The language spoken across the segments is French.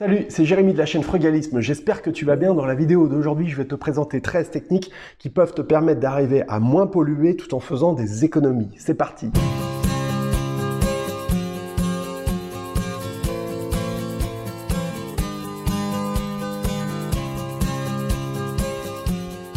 Salut, c'est Jérémy de la chaîne Frugalisme. J'espère que tu vas bien. Dans la vidéo d'aujourd'hui, je vais te présenter 13 techniques qui peuvent te permettre d'arriver à moins polluer tout en faisant des économies. C'est parti.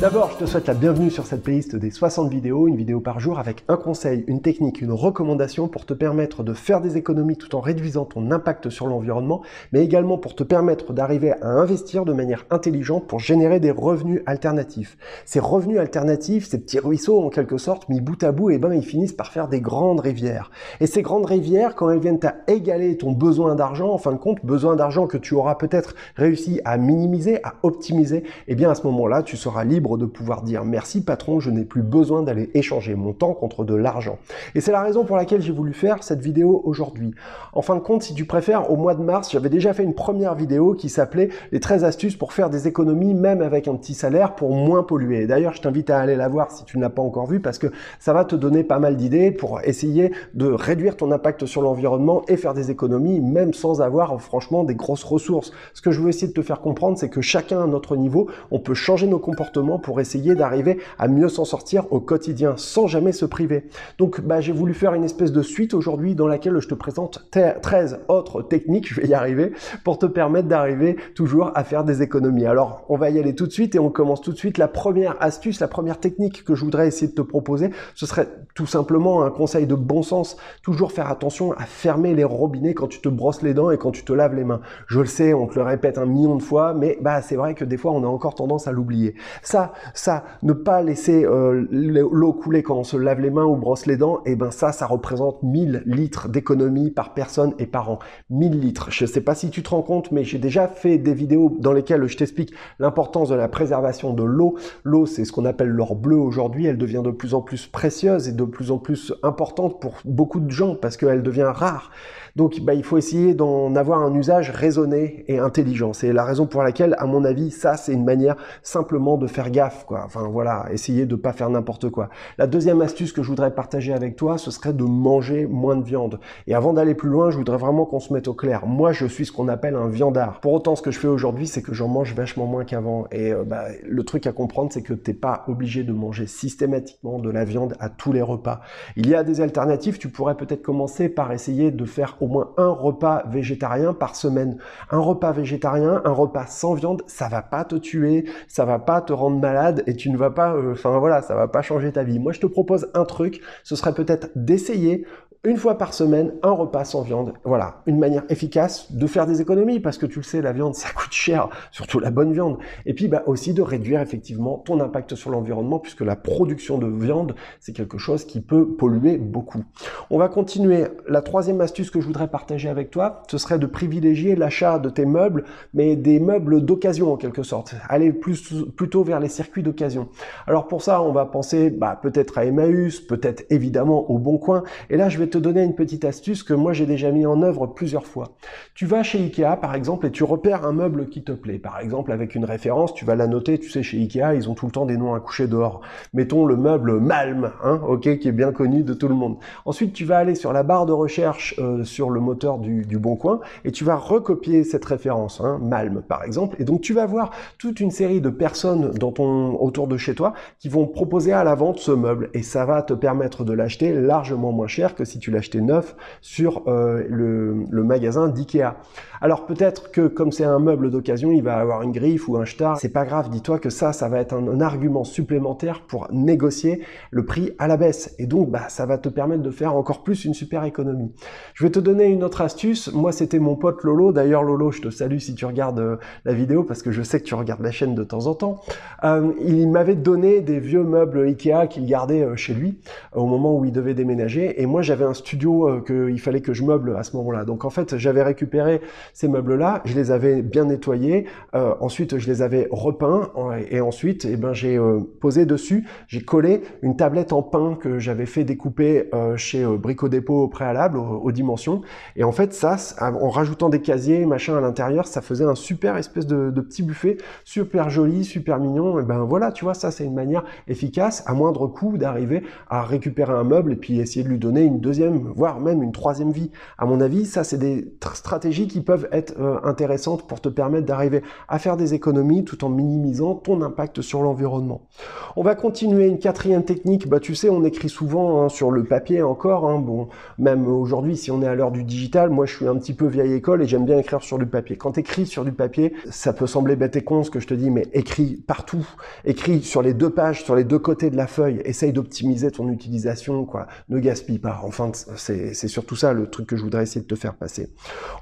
D'abord, je te souhaite la bienvenue sur cette playlist des 60 vidéos, une vidéo par jour avec un conseil, une technique, une recommandation pour te permettre de faire des économies tout en réduisant ton impact sur l'environnement, mais également pour te permettre d'arriver à investir de manière intelligente pour générer des revenus alternatifs. Ces revenus alternatifs, ces petits ruisseaux en quelque sorte, mis bout à bout, eh ben ils finissent par faire des grandes rivières. Et ces grandes rivières, quand elles viennent à égaler ton besoin d'argent, en fin de compte, besoin d'argent que tu auras peut-être réussi à minimiser, à optimiser, eh bien à ce moment-là, tu seras libre de pouvoir dire merci patron, je n'ai plus besoin d'aller échanger mon temps contre de l'argent. Et c'est la raison pour laquelle j'ai voulu faire cette vidéo aujourd'hui. En fin de compte, si tu préfères, au mois de mars, j'avais déjà fait une première vidéo qui s'appelait les 13 astuces pour faire des économies même avec un petit salaire pour moins polluer. D'ailleurs, je t'invite à aller la voir si tu ne l'as pas encore vue parce que ça va te donner pas mal d'idées pour essayer de réduire ton impact sur l'environnement et faire des économies même sans avoir franchement des grosses ressources. Ce que je veux essayer de te faire comprendre, c'est que chacun à notre niveau, on peut changer nos comportements pour essayer d'arriver à mieux s'en sortir au quotidien sans jamais se priver. Donc bah, j'ai voulu faire une espèce de suite aujourd'hui dans laquelle je te présente 13 autres techniques, je vais y arriver, pour te permettre d'arriver toujours à faire des économies. Alors on va y aller tout de suite et on commence tout de suite. La première astuce, la première technique que je voudrais essayer de te proposer, ce serait tout simplement un conseil de bon sens. Toujours faire attention à fermer les robinets quand tu te brosses les dents et quand tu te laves les mains. Je le sais, on te le répète un million de fois, mais bah c'est vrai que des fois on a encore tendance à l'oublier. Ça, ça, ne pas laisser euh, l'eau couler quand on se lave les mains ou brosse les dents, et eh ben ça, ça représente 1000 litres d'économie par personne et par an. 1000 litres. Je sais pas si tu te rends compte, mais j'ai déjà fait des vidéos dans lesquelles je t'explique l'importance de la préservation de l'eau. L'eau, c'est ce qu'on appelle l'or bleu aujourd'hui. Elle devient de plus en plus précieuse et de plus en plus importante pour beaucoup de gens parce qu'elle devient rare. Donc, bah, il faut essayer d'en avoir un usage raisonné et intelligent. C'est la raison pour laquelle, à mon avis, ça, c'est une manière simplement de faire gaffe, quoi. Enfin, voilà, essayer de pas faire n'importe quoi. La deuxième astuce que je voudrais partager avec toi, ce serait de manger moins de viande. Et avant d'aller plus loin, je voudrais vraiment qu'on se mette au clair. Moi, je suis ce qu'on appelle un viandard. Pour autant, ce que je fais aujourd'hui, c'est que j'en mange vachement moins qu'avant. Et euh, bah, le truc à comprendre, c'est que t'es pas obligé de manger systématiquement de la viande à tous les repas. Il y a des alternatives. Tu pourrais peut-être commencer par essayer de faire au moins un repas végétarien par semaine. Un repas végétarien, un repas sans viande, ça va pas te tuer, ça va pas te rendre et tu ne vas pas, euh, enfin voilà, ça va pas changer ta vie. Moi, je te propose un truc, ce serait peut-être d'essayer une fois par semaine, un repas sans viande. Voilà, une manière efficace de faire des économies, parce que tu le sais, la viande, ça coûte cher, surtout la bonne viande. Et puis bah, aussi de réduire effectivement ton impact sur l'environnement, puisque la production de viande, c'est quelque chose qui peut polluer beaucoup. On va continuer. La troisième astuce que je voudrais partager avec toi, ce serait de privilégier l'achat de tes meubles, mais des meubles d'occasion en quelque sorte. Aller plutôt vers les circuits d'occasion. Alors pour ça, on va penser bah, peut-être à Emmaüs, peut-être évidemment au Bon Coin. Et là, je vais te donner une petite astuce que moi j'ai déjà mis en œuvre plusieurs fois. Tu vas chez Ikea par exemple et tu repères un meuble qui te plaît. Par exemple avec une référence, tu vas la noter, tu sais chez Ikea ils ont tout le temps des noms à coucher dehors. Mettons le meuble Malm, hein, ok, qui est bien connu de tout le monde. Ensuite tu vas aller sur la barre de recherche euh, sur le moteur du, Bon Coin et tu vas recopier cette référence, hein, Malm par exemple. Et donc tu vas voir toute une série de personnes dans ton, autour de chez toi qui vont proposer à la vente ce meuble et ça va te permettre de l'acheter largement moins cher que si tu l'achetais neuf sur euh, le, magasin d'IKEA. Alors peut-être que comme c'est un meuble d'occasion, il va avoir une griffe ou un star. C'est pas grave, dis-toi que ça, ça va être un, argument supplémentaire pour négocier le prix à la baisse. Et donc, bah, ça va te permettre de faire encore plus une super économie. Je vais te donner une autre astuce. Moi, c'était mon pote Lolo. D'ailleurs, Lolo, je te salue si tu regardes euh, la vidéo parce que je sais que tu regardes la chaîne de temps en temps. Euh, il m'avait donné des vieux meubles Ikea qu'il gardait chez lui au moment où il devait déménager. Et moi, j'avais un studio euh, qu'il fallait que je meuble à ce moment-là. Donc en fait, j'avais récupéré ces meubles-là, je les avais bien nettoyés, euh, ensuite je les avais repeints et ensuite, eh ben j'ai euh, posé dessus, j'ai collé une tablette en pain que j'avais fait découper chez Brico Dépôt au préalable aux, dimensions. Et en fait, ça, en rajoutant des casiers, machin à l'intérieur, ça faisait un super espèce de, de, petit buffet, super joli, super mignon. Et ben voilà, tu vois, ça c'est une manière efficace, à moindre coût, d'arriver à récupérer un meuble et puis essayer de lui donner une deuxième voire même une troisième vie. À mon avis, ça, c'est des stratégies qui peuvent être euh, intéressantes pour te permettre d'arriver à faire des économies tout en minimisant ton impact sur l'environnement. On va continuer une quatrième technique. Bah, tu sais, on écrit souvent hein, sur le papier encore. Hein, bon, même aujourd'hui, si on est à l'heure du digital, moi, je suis un petit peu vieille école et j'aime bien écrire sur du papier. Quand tu écris sur du papier, ça peut sembler bête et con ce que je te dis, mais écris partout. Écris sur les deux pages, sur les deux côtés de la feuille. Essaye d'optimiser ton utilisation, quoi. Ne gaspille pas. Enfin, c'est surtout ça le truc que je voudrais essayer de te faire passer.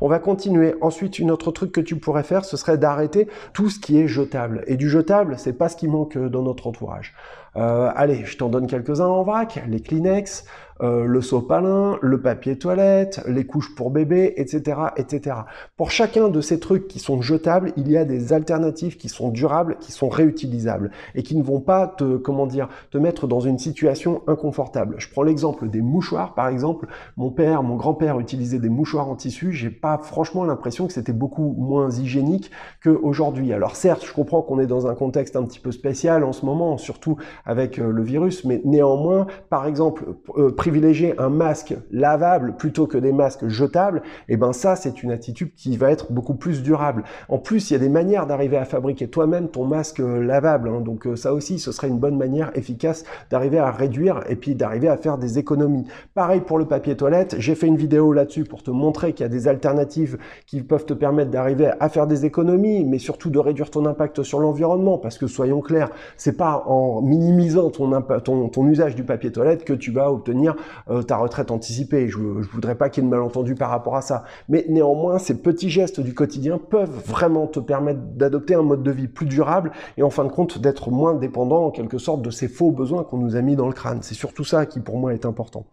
On va continuer. Ensuite, une autre truc que tu pourrais faire, ce serait d'arrêter tout ce qui est jetable. Et du jetable, c'est pas ce qui manque dans notre entourage. Euh, allez, je t'en donne quelques-uns en vrac. Les Kleenex, euh, le sopalin, le papier toilette, les couches pour bébé, etc., etc. Pour chacun de ces trucs qui sont jetables, il y a des alternatives qui sont durables, qui sont réutilisables et qui ne vont pas te, comment dire, te mettre dans une situation inconfortable. Je prends l'exemple des mouchoirs, par exemple. Mon père, mon grand-père utilisait des mouchoirs en tissu. J'ai pas franchement l'impression que c'était beaucoup moins hygiénique qu'aujourd'hui. Alors certes, je comprends qu'on est dans un contexte un petit peu spécial en ce moment, surtout avec euh, le virus, mais néanmoins, par exemple, euh, privilégier un masque lavable plutôt que des masques jetables, et eh ben ça c'est une attitude qui va être beaucoup plus durable. En plus, il y a des manières d'arriver à fabriquer toi-même ton masque lavable, hein. donc euh, ça aussi ce serait une bonne manière efficace d'arriver à réduire et puis d'arriver à faire des économies. Pareil pour le papier toilette, j'ai fait une vidéo là-dessus pour te montrer qu'il y a des alternatives qui peuvent te permettre d'arriver à faire des économies, mais surtout de réduire ton impact sur l'environnement, parce que soyons clairs, c'est pas en minimisant ton usage du papier toilette que tu vas obtenir euh, ta retraite anticipée. Je, je voudrais pas qu'il y ait de malentendu par rapport à ça. Mais néanmoins, ces petits gestes du quotidien peuvent vraiment te permettre d'adopter un mode de vie plus durable et en fin de compte d'être moins dépendant en quelque sorte de ces faux besoins qu'on nous a mis dans le crâne. C'est surtout ça qui pour moi est important.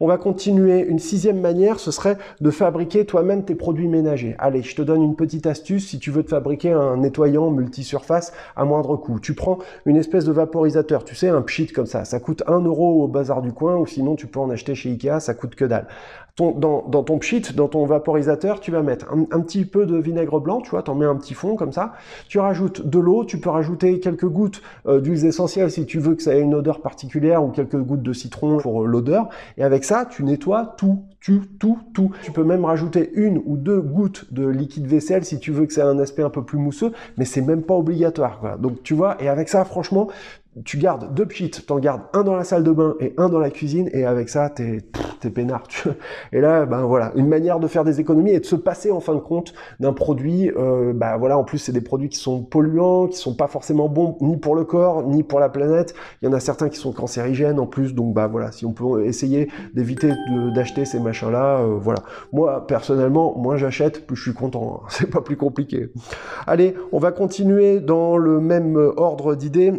On va continuer. Une sixième manière, ce serait de fabriquer toi-même tes produits ménagers. Allez, je te donne une petite astuce si tu veux te fabriquer un nettoyant multisurface à moindre coût. Tu prends une espèce de vaporisateur, tu sais, un pchit comme ça. Ça coûte 1 euro au bazar du coin ou sinon tu peux en acheter chez Ikea, ça coûte que dalle. dans, ton pchit, dans ton vaporisateur, tu vas mettre un, petit peu de vinaigre blanc, tu vois, t'en mets un petit fond comme ça. Tu rajoutes de l'eau, tu peux rajouter quelques gouttes euh, d'huile essentielle si tu veux que ça ait une odeur particulière ou quelques gouttes de citron pour euh, l'odeur. Et avec ça, tu nettoies tout, tu, tout, tout. Tu peux même rajouter une ou deux gouttes de liquide vaisselle si tu veux que ça ait un aspect un peu plus mousseux, mais c'est même pas obligatoire. Donc tu vois, et avec ça, franchement, tu gardes deux pchits, t'en gardes un dans la salle de bain et un dans la cuisine, et avec ça, t'es t'es peinard. Tu et là, ben voilà, une manière de faire des économies et de se passer en fin de compte d'un produit. Euh, bah voilà, en plus c'est des produits qui sont polluants, qui sont pas forcément bons ni pour le corps ni pour la planète. Il y en a certains qui sont cancérigènes en plus, donc bah voilà, si on peut essayer d'éviter d'acheter ces machins-là, euh, voilà. Moi personnellement, moins j'achète, plus je suis content. Hein. C'est pas plus compliqué. Allez, on va continuer dans le même ordre d'idées.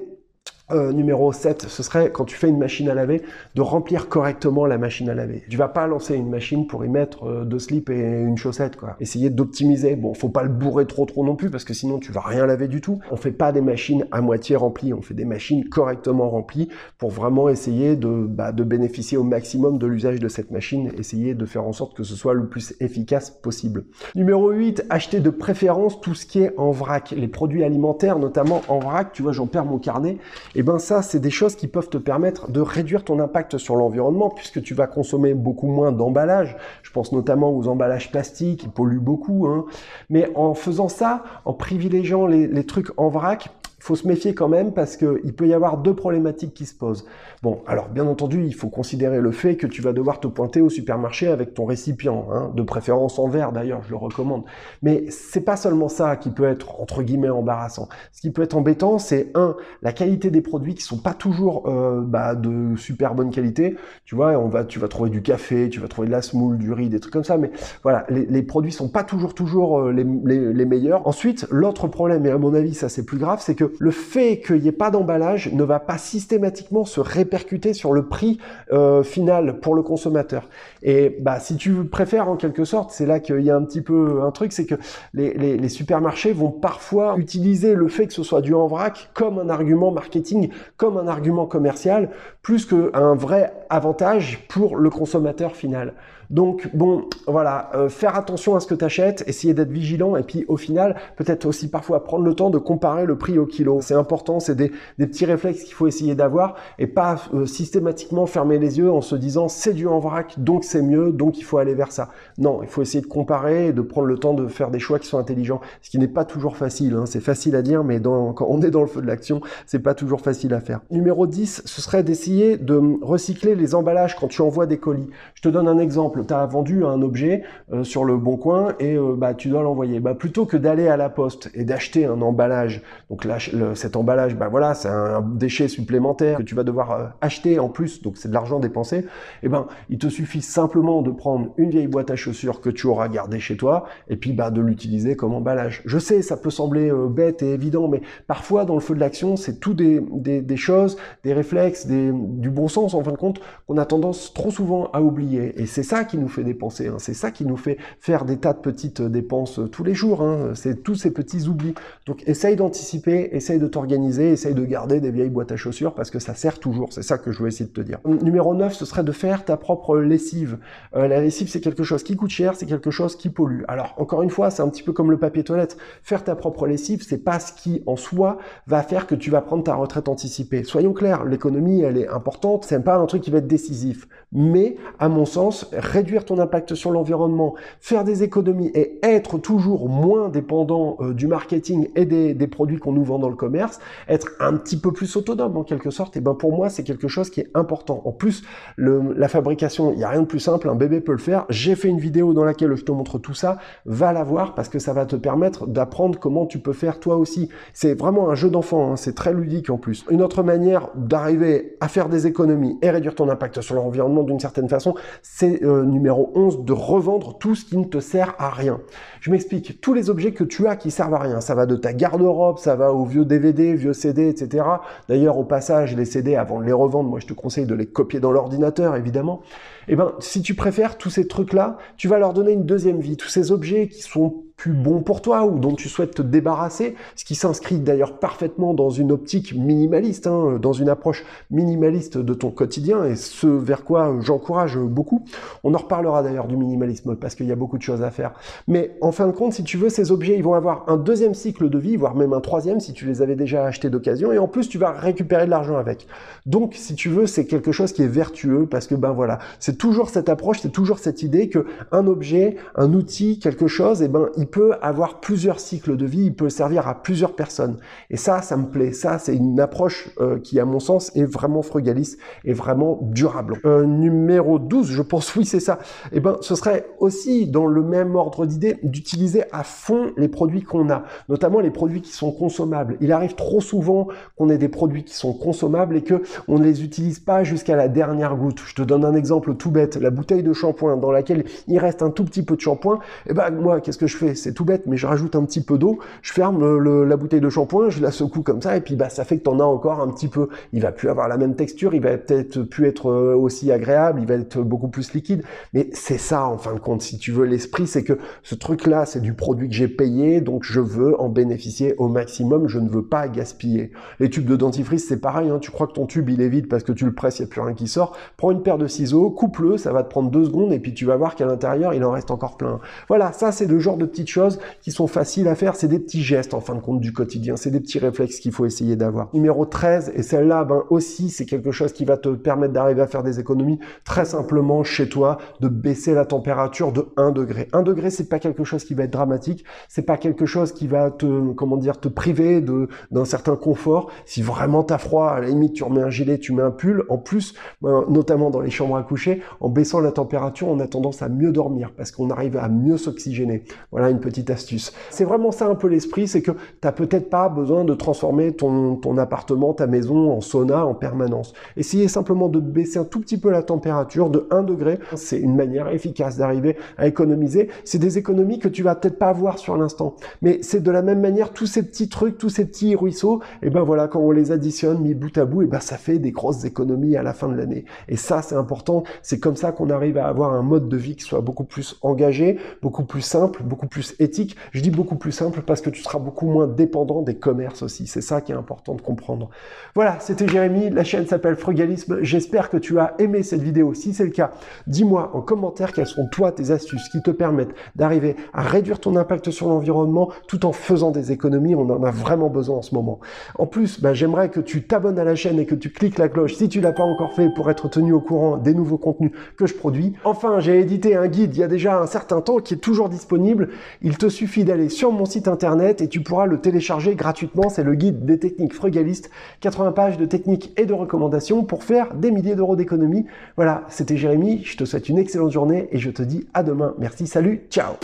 Euh, numéro 7, ce serait quand tu fais une machine à laver, de remplir correctement la machine à laver. Tu vas pas lancer une machine pour y mettre euh, deux slips et une chaussette, quoi. Essayer d'optimiser. Bon, faut pas le bourrer trop trop non plus parce que sinon tu vas rien laver du tout. On fait pas des machines à moitié remplies, on fait des machines correctement remplies pour vraiment essayer de, bah, de bénéficier au maximum de l'usage de cette machine, essayer de faire en sorte que ce soit le plus efficace possible. Numéro 8, acheter de préférence tout ce qui est en vrac. Les produits alimentaires, notamment en vrac, tu vois, j'en perds mon carnet et eh ben ça, c'est des choses qui peuvent te permettre de réduire ton impact sur l'environnement puisque tu vas consommer beaucoup moins d'emballage. Je pense notamment aux emballages plastiques, qui polluent beaucoup. Hein. Mais en faisant ça, en privilégiant les trucs en vrac, faut se méfier quand même parce qu'il peut y avoir deux problématiques qui se posent. Bon, alors bien entendu, il faut considérer le fait que tu vas devoir te pointer au supermarché avec ton récipient, hein, de préférence en verre d'ailleurs, je le recommande. Mais c'est pas seulement ça qui peut être entre guillemets embarrassant. Ce qui peut être embêtant, c'est un, la qualité des produits qui sont pas toujours euh, bah, de super bonne qualité. Tu vois, on va, tu vas trouver du café, tu vas trouver de la semoule, du riz, des trucs comme ça. Mais voilà, les, les produits sont pas toujours toujours euh, les, meilleurs. Ensuite, l'autre problème, et à mon avis ça c'est plus grave, c'est que le fait qu'il n'y ait pas d'emballage ne va pas systématiquement se répercuter sur le prix euh, final pour le consommateur. Et bah, si tu préfères en quelque sorte, c'est là qu'il y a un petit peu un truc, c'est que les, supermarchés vont parfois utiliser le fait que ce soit du en vrac comme un argument marketing, comme un argument commercial, plus qu'un vrai avantage pour le consommateur final. Donc bon, voilà, euh, faire attention à ce que tu achètes, essayer d'être vigilant et puis au final, peut-être aussi parfois prendre le temps de comparer le prix au kilo. C'est important, c'est des, petits réflexes qu'il faut essayer d'avoir et pas euh, systématiquement fermer les yeux en se disant c'est du en vrac, donc c'est mieux, donc il faut aller vers ça. Non, il faut essayer de comparer et de prendre le temps de faire des choix qui sont intelligents, ce qui n'est pas toujours facile. Hein. C'est facile à dire, mais quand on est dans le feu de l'action, c'est pas toujours facile à faire. Numéro 10, ce serait d'essayer de recycler les emballages quand tu envoies des colis. Je te donne un exemple. Tu as vendu un objet euh, sur le bon coin et euh, bah, tu dois l'envoyer. Bah, plutôt que d'aller à la poste et d'acheter un emballage, donc là, cet emballage, bah voilà, c'est un déchet supplémentaire que tu vas devoir euh, acheter en plus, donc c'est de l'argent dépensé. Et eh ben, il te suffit simplement de prendre une vieille boîte à chaussures que tu auras gardée chez toi et puis bah, de l'utiliser comme emballage. Je sais, ça peut sembler bête et évident, mais parfois dans le feu de l'action, c'est tout des, des, choses, des réflexes, des, du bon sens en fin de compte qu'on a tendance trop souvent à oublier. Et c'est ça qui nous fait dépenser, hein. c'est ça qui nous fait faire des tas de petites dépenses tous les jours. Hein. C'est tous ces petits oublis. Donc essaye d'anticiper, essaye de t'organiser, essaye de garder des vieilles boîtes à chaussures parce que ça sert toujours. C'est ça que je veux essayer de te dire. Numéro 9, ce serait de faire ta propre lessive. Euh, la lessive, c'est quelque chose qui coûte cher, c'est quelque chose qui pollue. Alors encore une fois, c'est un petit peu comme le papier toilette. Faire ta propre lessive, c'est pas ce qui en soi va faire que tu vas prendre ta retraite anticipée. Soyons clairs, l'économie, elle est importante, c'est pas un truc qui va être décisif. Mais, à mon sens, réduire ton impact sur l'environnement, faire des économies et être toujours moins dépendant euh, du marketing et des, des produits qu'on nous vend le commerce, être un petit peu plus autonome en quelque sorte, et ben pour moi, c'est quelque chose qui est important. En plus, le, la fabrication, il n'y a rien de plus simple, un bébé peut le faire. J'ai fait une vidéo dans laquelle je te montre tout ça, va la voir parce que ça va te permettre d'apprendre comment tu peux faire toi aussi. C'est vraiment un jeu d'enfant, hein, c'est très ludique en plus. Une autre manière d'arriver à faire des économies et réduire ton impact sur l'environnement d'une certaine façon, c'est euh, numéro 11, de revendre tout ce qui ne te sert à rien. Je m'explique, tous les objets que tu as qui servent à rien, ça va de ta garde-robe, ça va aux vieux DVD, vieux CD, etc. D'ailleurs, au passage, les CD, avant de les revendre, moi je te conseille de les copier dans l'ordinateur, évidemment. Eh ben, si tu préfères tous ces trucs-là, tu vas leur donner une deuxième vie. Tous ces objets qui sont plus bon pour toi ou dont tu souhaites te débarrasser, ce qui s'inscrit d'ailleurs parfaitement dans une optique minimaliste, hein, dans une approche minimaliste de ton quotidien et ce vers quoi j'encourage beaucoup. On en reparlera d'ailleurs du minimalisme parce qu'il y a beaucoup de choses à faire. Mais en fin de compte, si tu veux, ces objets, ils vont avoir un deuxième cycle de vie, voire même un troisième si tu les avais déjà achetés d'occasion et en plus tu vas récupérer de l'argent avec. Donc si tu veux, c'est quelque chose qui est vertueux parce que ben voilà, c'est toujours cette approche, c'est toujours cette idée que un objet, un outil, quelque chose, et eh ben peut avoir plusieurs cycles de vie, il peut servir à plusieurs personnes. Et ça, ça me plaît. Ça, c'est une approche euh, qui, à mon sens, est vraiment frugaliste et vraiment durable. Euh, numéro 12, je pense, oui, c'est ça. Eh ben, ce serait aussi dans le même ordre d'idée d'utiliser à fond les produits qu'on a, notamment les produits qui sont consommables. Il arrive trop souvent qu'on ait des produits qui sont consommables et que on ne les utilise pas jusqu'à la dernière goutte. Je te donne un exemple tout bête. La bouteille de shampoing dans laquelle il reste un tout petit peu de shampoing. Eh ben, moi, qu'est-ce que je fais? C'est tout bête, mais je rajoute un petit peu d'eau, je ferme la bouteille de shampoing, je la secoue comme ça, et puis bah ça fait que t'en as encore un petit peu. Il va plus avoir la même texture, il va peut-être plus être euh, aussi agréable, il va être beaucoup plus liquide. Mais c'est ça en fin de compte, si tu veux, l'esprit, c'est que ce truc-là, c'est du produit que j'ai payé, donc je veux en bénéficier au maximum, je ne veux pas gaspiller. Les tubes de dentifrice, c'est pareil, hein, tu crois que ton tube il est vide parce que tu le presses, il n'y a plus rien qui sort. Prends une paire de ciseaux, coupe-le, ça va te prendre deux secondes, et puis tu vas voir qu'à l'intérieur, il en reste encore plein. Voilà, ça c'est le genre de choses qui sont faciles à faire, c'est des petits gestes en fin de compte du quotidien, c'est des petits réflexes qu'il faut essayer d'avoir. Numéro 13, et celle-là, ben aussi, c'est quelque chose qui va te permettre d'arriver à faire des économies très simplement chez toi, de baisser la température de 1 degré. 1 degré, c'est pas quelque chose qui va être dramatique, c'est pas quelque chose qui va te, comment dire, te priver d'un certain confort. Si vraiment t'as froid, à la limite, tu remets un gilet, tu mets un pull. En plus, ben, notamment dans les chambres à coucher, en baissant la température, on a tendance à mieux dormir parce qu'on arrive à mieux s'oxygéner. Voilà une petite astuce. C'est vraiment ça un peu l'esprit, c'est que tu n'as peut-être pas besoin de transformer ton, appartement, ta maison en sauna en permanence. Essayez simplement de baisser un tout petit peu la température de 1 degré. C'est une manière efficace d'arriver à économiser. C'est des économies que tu vas peut-être pas avoir sur l'instant. Mais c'est de la même manière, tous ces petits trucs, tous ces petits ruisseaux, et ben voilà, quand on les additionne, mis bout à bout, et ben ça fait des grosses économies à la fin de l'année. Et ça, c'est important. C'est comme ça qu'on arrive à avoir un mode de vie qui soit beaucoup plus engagé, beaucoup plus simple, beaucoup plus éthique. Je dis beaucoup plus simple parce que tu seras beaucoup moins dépendant des commerces aussi. C'est ça qui est important de comprendre. Voilà, c'était Jérémy. La chaîne s'appelle Frugalisme. J'espère que tu as aimé cette vidéo. Si c'est le cas, dis-moi en commentaire quelles sont toi tes astuces qui te permettent d'arriver à réduire ton impact sur l'environnement tout en faisant des économies. On en a vraiment besoin en ce moment. En plus, bah, j'aimerais que tu t'abonnes à la chaîne et que tu cliques la cloche si tu l'as pas encore fait pour être tenu au courant des nouveaux contenus que je produis. Enfin, j'ai édité un guide il y a déjà un certain temps qui est toujours disponible. Il te suffit d'aller sur mon site internet et tu pourras le télécharger gratuitement. C'est le guide des techniques frugalistes, 80 pages de techniques et de recommandations pour faire des milliers d'euros d'économies. Voilà, c'était Jérémy, je te souhaite une excellente journée et je te dis à demain. Merci, salut, ciao